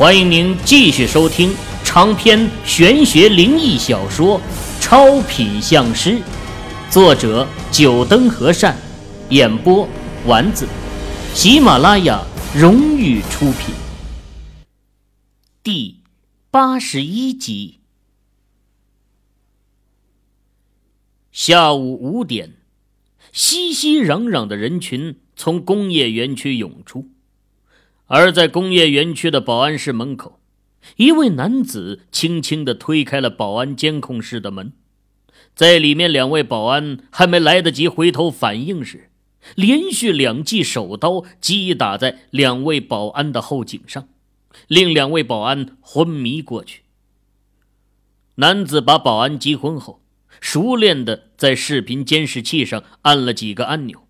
欢迎您继续收听长篇玄学灵异小说《超品相师》，作者：九灯和善，演播：丸子，喜马拉雅荣誉出品。第八十一集。下午五点，熙熙攘攘的人群从工业园区涌出。而在工业园区的保安室门口，一位男子轻轻地推开了保安监控室的门，在里面，两位保安还没来得及回头反应时，连续两记手刀击打在两位保安的后颈上，令两位保安昏迷过去。男子把保安击昏后，熟练地在视频监视器上按了几个按钮，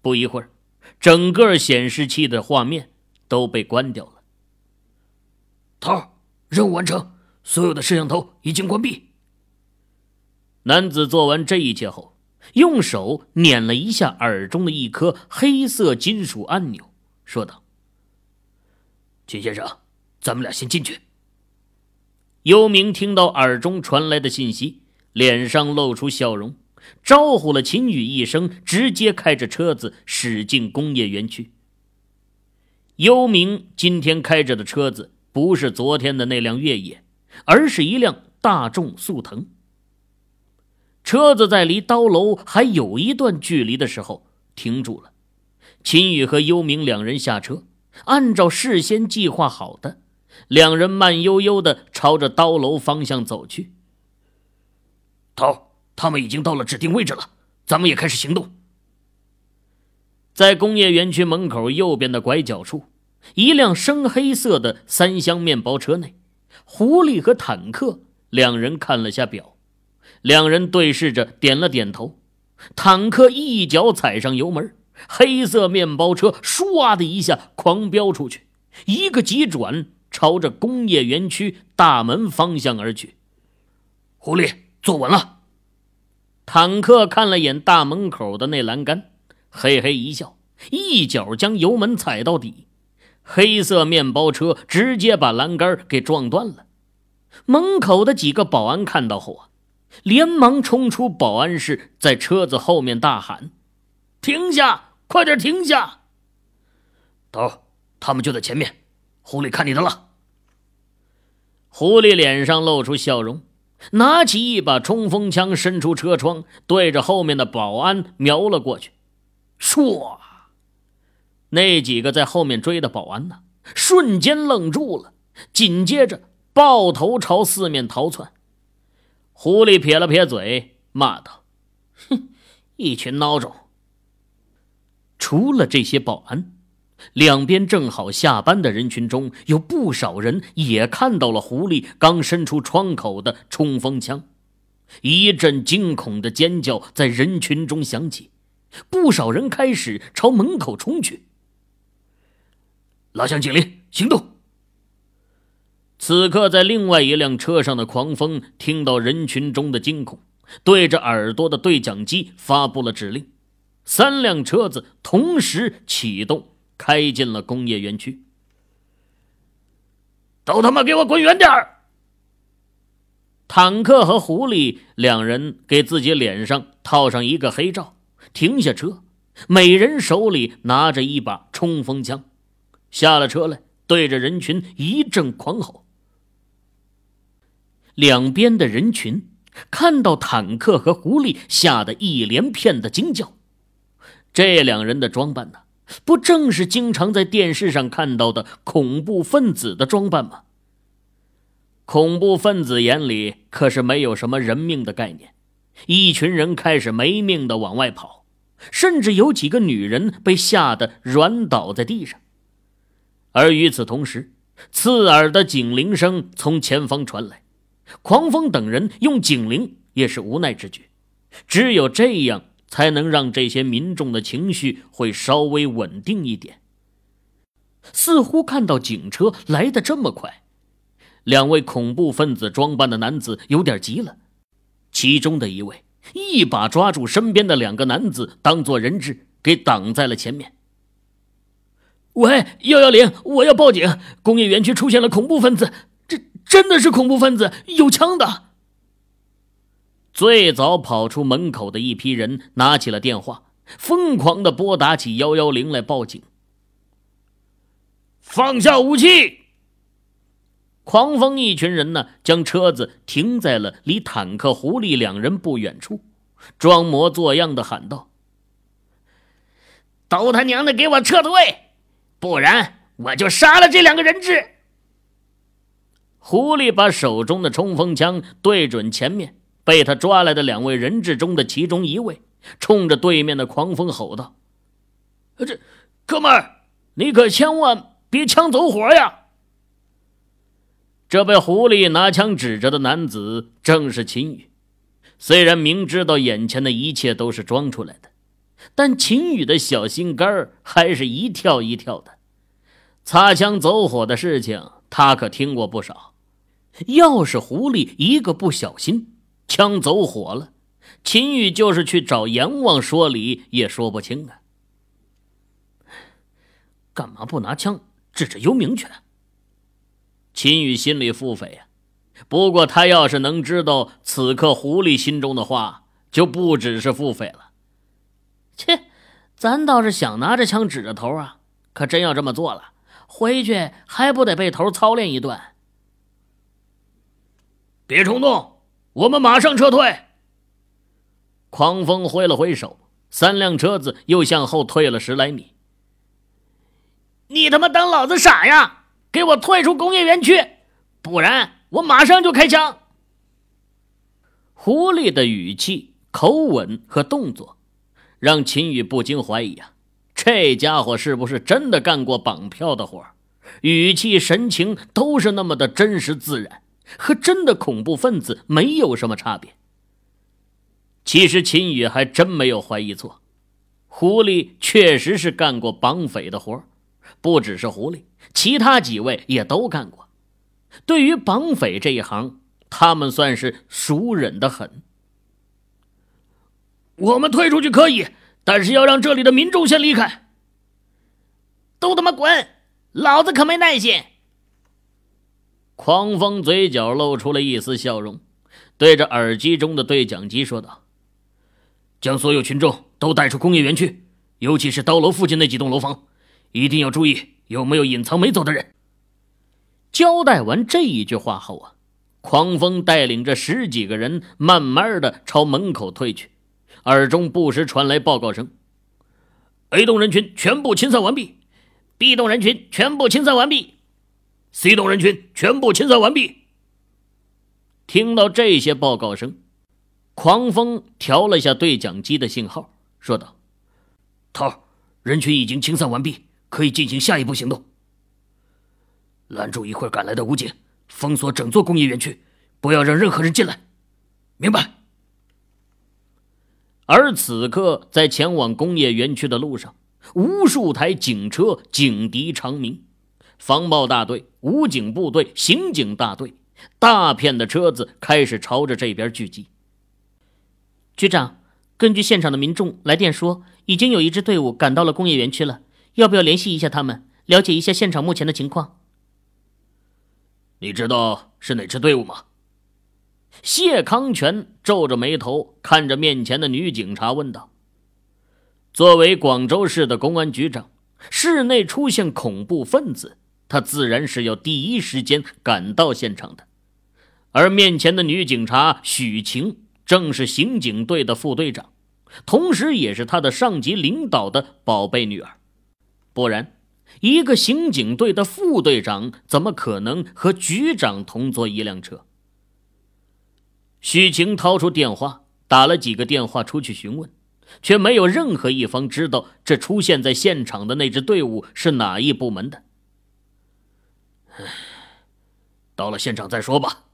不一会儿，整个显示器的画面。都被关掉了。头，任务完成，所有的摄像头已经关闭。男子做完这一切后，用手捻了一下耳中的一颗黑色金属按钮，说道：“秦先生，咱们俩先进去。”幽冥听到耳中传来的信息，脸上露出笑容，招呼了秦宇一声，直接开着车子驶进工业园区。幽冥今天开着的车子不是昨天的那辆越野，而是一辆大众速腾。车子在离刀楼还有一段距离的时候停住了，秦宇和幽冥两人下车，按照事先计划好的，两人慢悠悠的朝着刀楼方向走去。头，他们已经到了指定位置了，咱们也开始行动。在工业园区门口右边的拐角处。一辆深黑色的三厢面包车内，狐狸和坦克两人看了下表，两人对视着点了点头。坦克一脚踩上油门，黑色面包车唰的一下狂飙出去，一个急转，朝着工业园区大门方向而去。狐狸坐稳了。坦克看了眼大门口的那栏杆，嘿嘿一笑，一脚将油门踩到底。黑色面包车直接把栏杆给撞断了。门口的几个保安看到后啊，连忙冲出保安室，在车子后面大喊：“停下！快点停下！”头，他们就在前面。狐狸，看你的了。狐狸脸上露出笑容，拿起一把冲锋枪，伸出车窗，对着后面的保安瞄了过去，唰。那几个在后面追的保安呢，瞬间愣住了，紧接着抱头朝四面逃窜。狐狸撇了撇嘴，骂道：“哼，一群孬种！”除了这些保安，两边正好下班的人群中有不少人也看到了狐狸刚伸出窗口的冲锋枪，一阵惊恐的尖叫在人群中响起，不少人开始朝门口冲去。拉响警铃，行动！此刻，在另外一辆车上的狂风听到人群中的惊恐，对着耳朵的对讲机发布了指令。三辆车子同时启动，开进了工业园区。都他妈给我滚远点儿！坦克和狐狸两人给自己脸上套上一个黑罩，停下车，每人手里拿着一把冲锋枪。下了车来，对着人群一阵狂吼。两边的人群看到坦克和狐狸，吓得一连片的惊叫。这两人的装扮呢，不正是经常在电视上看到的恐怖分子的装扮吗？恐怖分子眼里可是没有什么人命的概念，一群人开始没命的往外跑，甚至有几个女人被吓得软倒在地上。而与此同时，刺耳的警铃声从前方传来。狂风等人用警铃也是无奈之举，只有这样才能让这些民众的情绪会稍微稳定一点。似乎看到警车来的这么快，两位恐怖分子装扮的男子有点急了。其中的一位一把抓住身边的两个男子，当做人质给挡在了前面。喂，幺幺零，我要报警！工业园区出现了恐怖分子，这真的是恐怖分子，有枪的。最早跑出门口的一批人拿起了电话，疯狂的拨打起幺幺零来报警。放下武器！狂风一群人呢，将车子停在了离坦克狐狸两人不远处，装模作样的喊道：“都他娘的给我撤退！”不然我就杀了这两个人质。狐狸把手中的冲锋枪对准前面被他抓来的两位人质中的其中一位，冲着对面的狂风吼道：“这哥们儿，你可千万别枪走火呀！”这被狐狸拿枪指着的男子正是秦宇。虽然明知道眼前的一切都是装出来的。但秦宇的小心肝儿还是一跳一跳的，擦枪走火的事情他可听过不少。要是狐狸一个不小心枪走火了，秦宇就是去找阎王说理也说不清啊！干嘛不拿枪指着幽冥去？秦宇心里腹诽啊。不过他要是能知道此刻狐狸心中的话，就不只是腹诽了。切，咱倒是想拿着枪指着头啊，可真要这么做了，回去还不得被头操练一顿？别冲动，我们马上撤退。狂风挥了挥手，三辆车子又向后退了十来米。你他妈当老子傻呀？给我退出工业园区，不然我马上就开枪！狐狸的语气、口吻和动作。让秦宇不禁怀疑啊，这家伙是不是真的干过绑票的活语气神情都是那么的真实自然，和真的恐怖分子没有什么差别。其实秦宇还真没有怀疑错，狐狸确实是干过绑匪的活不只是狐狸，其他几位也都干过。对于绑匪这一行，他们算是熟稔的很。我们退出去可以，但是要让这里的民众先离开。都他妈滚！老子可没耐心。狂风嘴角露出了一丝笑容，对着耳机中的对讲机说道：“将所有群众都带出工业园区，尤其是刀楼附近那几栋楼房，一定要注意有没有隐藏没走的人。”交代完这一句话后啊，狂风带领着十几个人慢慢的朝门口退去。耳中不时传来报告声：“A 栋人群全部清散完毕，B 栋人群全部清散完毕，C 栋人群全部清散完毕。”听到这些报告声，狂风调了下对讲机的信号，说道：“头，人群已经清散完毕，可以进行下一步行动。拦住一会儿赶来的武警，封锁整座工业园区，不要让任何人进来。明白。”而此刻，在前往工业园区的路上，无数台警车警笛长鸣，防暴大队、武警部队、刑警大队，大片的车子开始朝着这边聚集。局长，根据现场的民众来电说，已经有一支队伍赶到了工业园区了，要不要联系一下他们，了解一下现场目前的情况？你知道是哪支队伍吗？谢康全皱着眉头看着面前的女警察问道：“作为广州市的公安局长，市内出现恐怖分子，他自然是要第一时间赶到现场的。而面前的女警察许晴，正是刑警队的副队长，同时也是他的上级领导的宝贝女儿。不然，一个刑警队的副队长怎么可能和局长同坐一辆车？”许晴掏出电话，打了几个电话出去询问，却没有任何一方知道这出现在现场的那支队伍是哪一部门的。到了现场再说吧。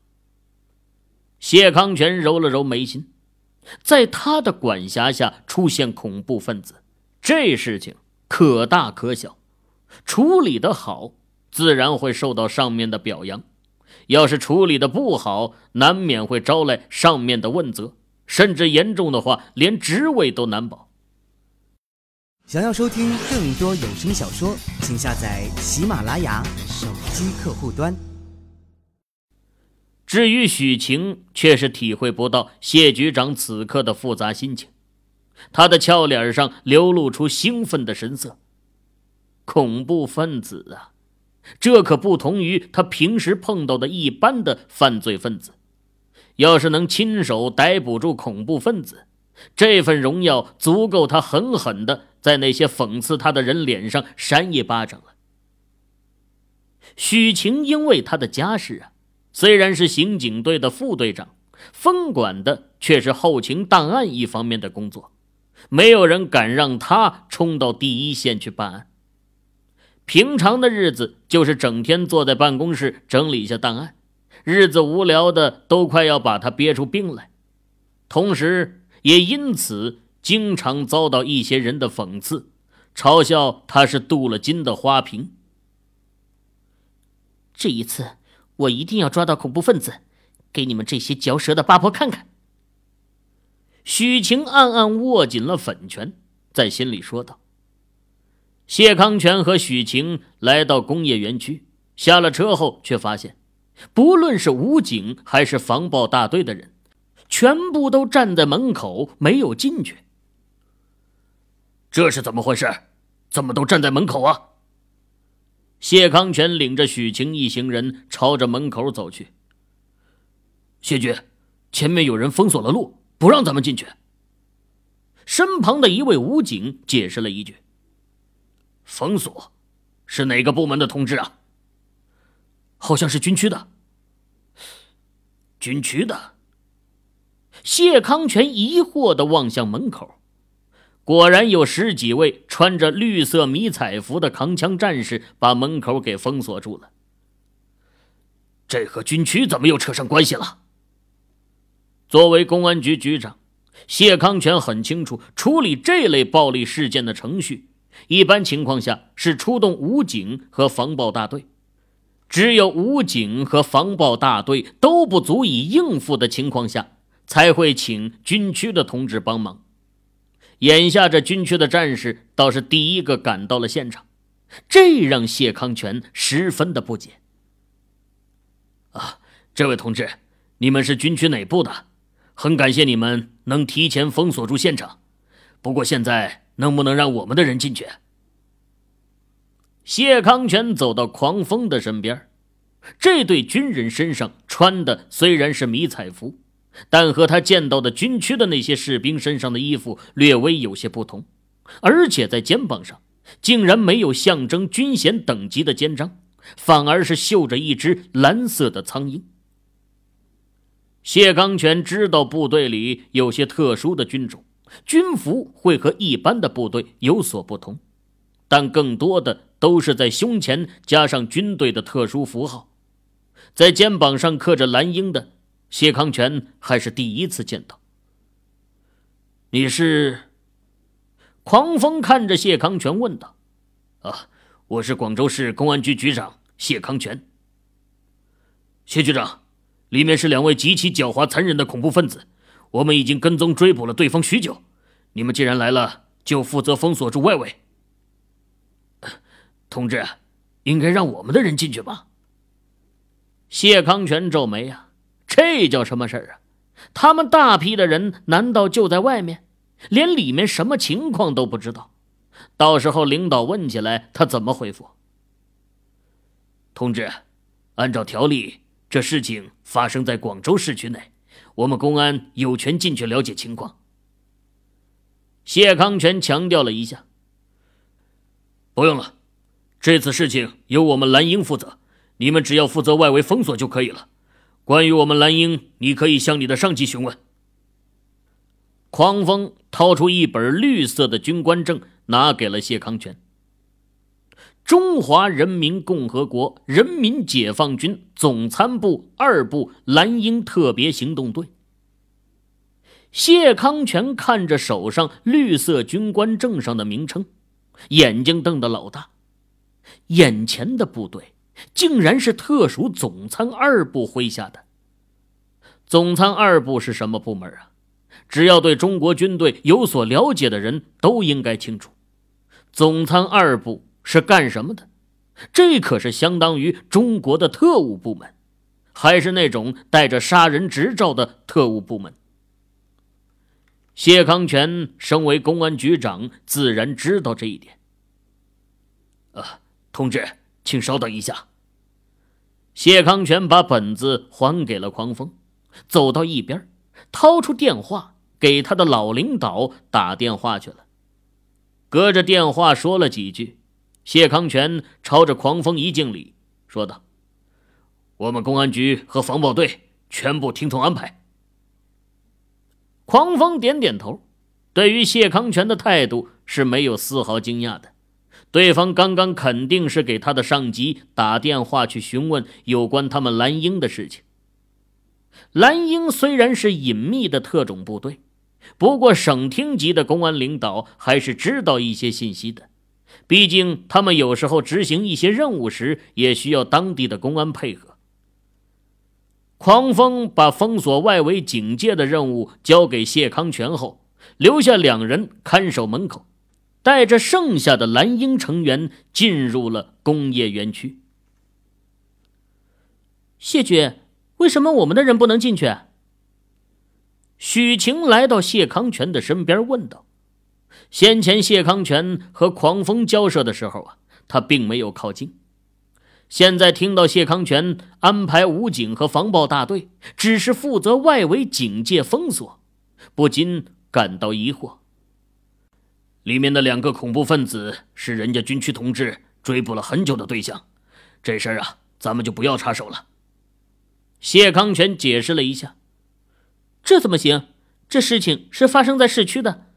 谢康全揉了揉眉心，在他的管辖下出现恐怖分子，这事情可大可小，处理的好，自然会受到上面的表扬。要是处理的不好，难免会招来上面的问责，甚至严重的话，连职位都难保。想要收听更多有声小说，请下载喜马拉雅手机客户端。至于许晴，却是体会不到谢局长此刻的复杂心情，他的俏脸上流露出兴奋的神色。恐怖分子啊，这可不同于他平时碰到的一般的犯罪分子。要是能亲手逮捕住恐怖分子，这份荣耀足够他狠狠的在那些讽刺他的人脸上扇一巴掌了。许晴因为他的家世啊。虽然是刑警队的副队长，分管的却是后勤档案一方面的工作，没有人敢让他冲到第一线去办案。平常的日子就是整天坐在办公室整理一下档案，日子无聊的都快要把他憋出病来，同时也因此经常遭到一些人的讽刺，嘲笑他是镀了金的花瓶。这一次。我一定要抓到恐怖分子，给你们这些嚼舌的八婆看看。许晴暗暗握紧了粉拳，在心里说道。谢康全和许晴来到工业园区，下了车后，却发现，不论是武警还是防暴大队的人，全部都站在门口，没有进去。这是怎么回事？怎么都站在门口啊？谢康全领着许晴一行人朝着门口走去。谢局，前面有人封锁了路，不让咱们进去。身旁的一位武警解释了一句：“封锁，是哪个部门的通知啊？好像是军区的。军区的。”谢康全疑惑的望向门口。果然有十几位穿着绿色迷彩服的扛枪战士把门口给封锁住了。这和军区怎么又扯上关系了？作为公安局局长，谢康全很清楚处理这类暴力事件的程序。一般情况下是出动武警和防暴大队，只有武警和防暴大队都不足以应付的情况下，才会请军区的同志帮忙。眼下这军区的战士倒是第一个赶到了现场，这让谢康全十分的不解。啊，这位同志，你们是军区哪部的？很感谢你们能提前封锁住现场，不过现在能不能让我们的人进去？谢康全走到狂风的身边，这对军人身上穿的虽然是迷彩服。但和他见到的军区的那些士兵身上的衣服略微有些不同，而且在肩膀上竟然没有象征军衔等级的肩章，反而是绣着一只蓝色的苍鹰。谢刚全知道部队里有些特殊的军种，军服会和一般的部队有所不同，但更多的都是在胸前加上军队的特殊符号，在肩膀上刻着蓝鹰的。谢康全还是第一次见到。你是？狂风看着谢康全问道：“啊，我是广州市公安局局长谢康全。谢局长，里面是两位极其狡猾残忍的恐怖分子，我们已经跟踪追捕了对方许久。你们既然来了，就负责封锁住外围。同志，应该让我们的人进去吧？”谢康全皱眉啊。这叫什么事儿啊？他们大批的人难道就在外面，连里面什么情况都不知道？到时候领导问起来，他怎么回复？同志，按照条例，这事情发生在广州市区内，我们公安有权进去了解情况。谢康全强调了一下：“不用了，这次事情由我们蓝鹰负责，你们只要负责外围封锁就可以了。”关于我们蓝鹰，你可以向你的上级询问。狂风掏出一本绿色的军官证，拿给了谢康全。中华人民共和国人民解放军总参部二部蓝鹰特别行动队。谢康全看着手上绿色军官证上的名称，眼睛瞪得老大。眼前的部队。竟然是特属总参二部麾下的。总参二部是什么部门啊？只要对中国军队有所了解的人都应该清楚，总参二部是干什么的？这可是相当于中国的特务部门，还是那种带着杀人执照的特务部门。谢康全身为公安局长，自然知道这一点。啊，同志，请稍等一下。谢康全把本子还给了狂风，走到一边，掏出电话给他的老领导打电话去了。隔着电话说了几句，谢康全朝着狂风一敬礼，说道：“我们公安局和防暴队全部听从安排。”狂风点点头，对于谢康全的态度是没有丝毫惊讶的。对方刚刚肯定是给他的上级打电话去询问有关他们蓝鹰的事情。蓝鹰虽然是隐秘的特种部队，不过省厅级的公安领导还是知道一些信息的。毕竟他们有时候执行一些任务时，也需要当地的公安配合。狂风把封锁外围警戒的任务交给谢康全后，留下两人看守门口，带着剩下的蓝鹰成员进入了工业园区。谢军，为什么我们的人不能进去？许晴来到谢康全的身边问道。先前谢康全和狂风交涉的时候啊，他并没有靠近。现在听到谢康全安排武警和防暴大队只是负责外围警戒封锁，不禁感到疑惑。里面的两个恐怖分子是人家军区同志追捕了很久的对象，这事儿啊，咱们就不要插手了。谢康全解释了一下：“这怎么行？这事情是发生在市区的，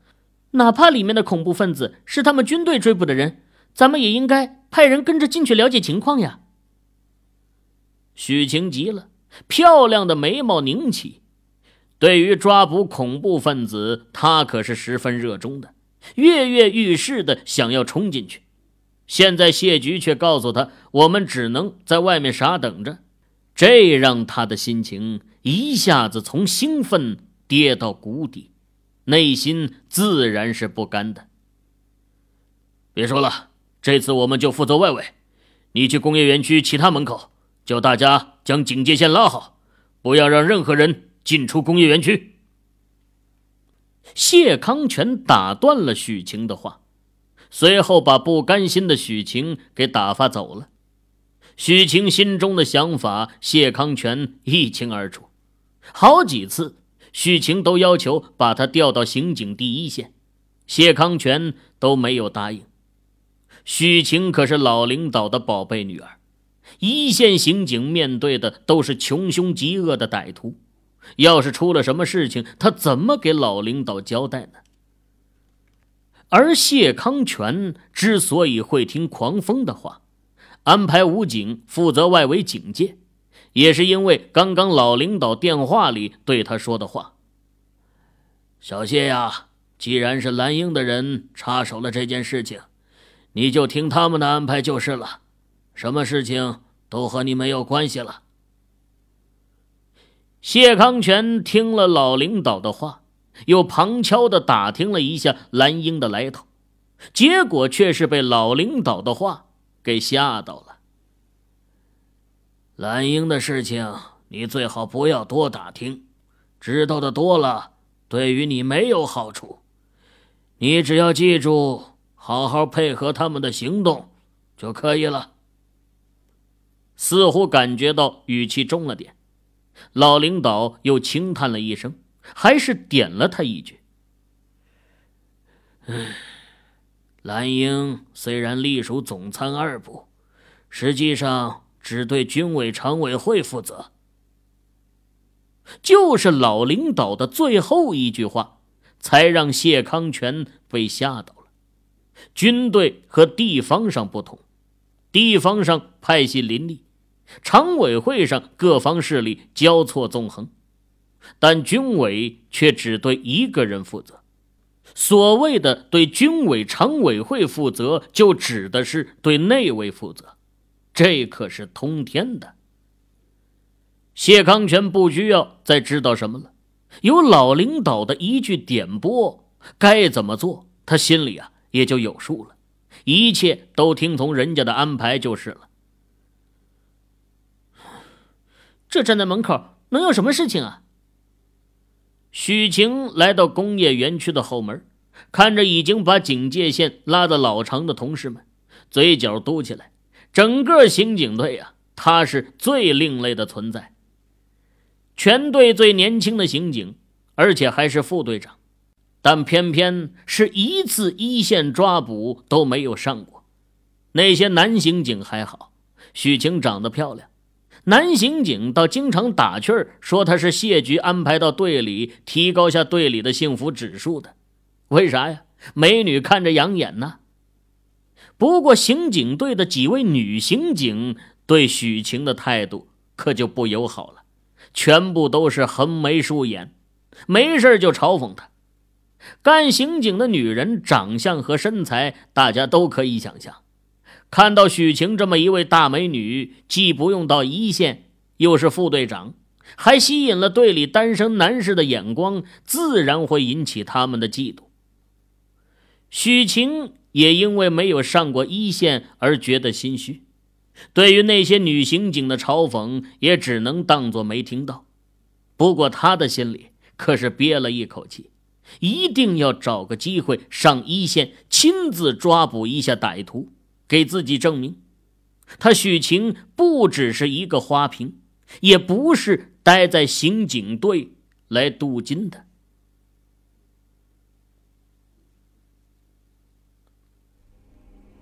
哪怕里面的恐怖分子是他们军队追捕的人，咱们也应该派人跟着进去了解情况呀。”许晴急了，漂亮的眉毛拧起。对于抓捕恐怖分子，她可是十分热衷的，跃跃欲试的想要冲进去。现在谢局却告诉他：“我们只能在外面傻等着。”这让他的心情一下子从兴奋跌到谷底，内心自然是不甘的。别说了，这次我们就负责外围，你去工业园区其他门口。叫大家将警戒线拉好，不要让任何人进出工业园区。谢康全打断了许晴的话，随后把不甘心的许晴给打发走了。许晴心中的想法，谢康全一清二楚。好几次，许晴都要求把他调到刑警第一线，谢康全都没有答应。许晴可是老领导的宝贝女儿。一线刑警面对的都是穷凶极恶的歹徒，要是出了什么事情，他怎么给老领导交代呢？而谢康全之所以会听狂风的话，安排武警负责外围警戒，也是因为刚刚老领导电话里对他说的话：“小谢呀，既然是蓝鹰的人插手了这件事情，你就听他们的安排就是了。”什么事情都和你没有关系了。谢康全听了老领导的话，又旁敲的打听了一下蓝英的来头，结果却是被老领导的话给吓到了。蓝英的事情，你最好不要多打听，知道的多了，对于你没有好处。你只要记住，好好配合他们的行动就可以了。似乎感觉到语气重了点，老领导又轻叹了一声，还是点了他一句：“唉，蓝英虽然隶属总参二部，实际上只对军委常委会负责。”就是老领导的最后一句话，才让谢康全被吓到了。军队和地方上不同，地方上派系林立。常委会上各方势力交错纵横，但军委却只对一个人负责。所谓的对军委常委会负责，就指的是对内卫负责，这可是通天的。谢康全不需要再知道什么了，有老领导的一句点拨，该怎么做，他心里啊也就有数了。一切都听从人家的安排就是了。这站在门口能有什么事情啊？许晴来到工业园区的后门，看着已经把警戒线拉得老长的同事们，嘴角嘟起来。整个刑警队啊，他是最另类的存在，全队最年轻的刑警，而且还是副队长，但偏偏是一次一线抓捕都没有上过。那些男刑警还好，许晴长得漂亮。男刑警倒经常打趣儿说他是谢局安排到队里，提高下队里的幸福指数的。为啥呀？美女看着养眼呢。不过刑警队的几位女刑警对许晴的态度可就不友好了，全部都是横眉竖眼，没事就嘲讽她。干刑警的女人长相和身材，大家都可以想象。看到许晴这么一位大美女，既不用到一线，又是副队长，还吸引了队里单身男士的眼光，自然会引起他们的嫉妒。许晴也因为没有上过一线而觉得心虚，对于那些女刑警的嘲讽，也只能当作没听到。不过他的心里可是憋了一口气，一定要找个机会上一线，亲自抓捕一下歹徒。给自己证明，他许晴不只是一个花瓶，也不是待在刑警队来镀金的。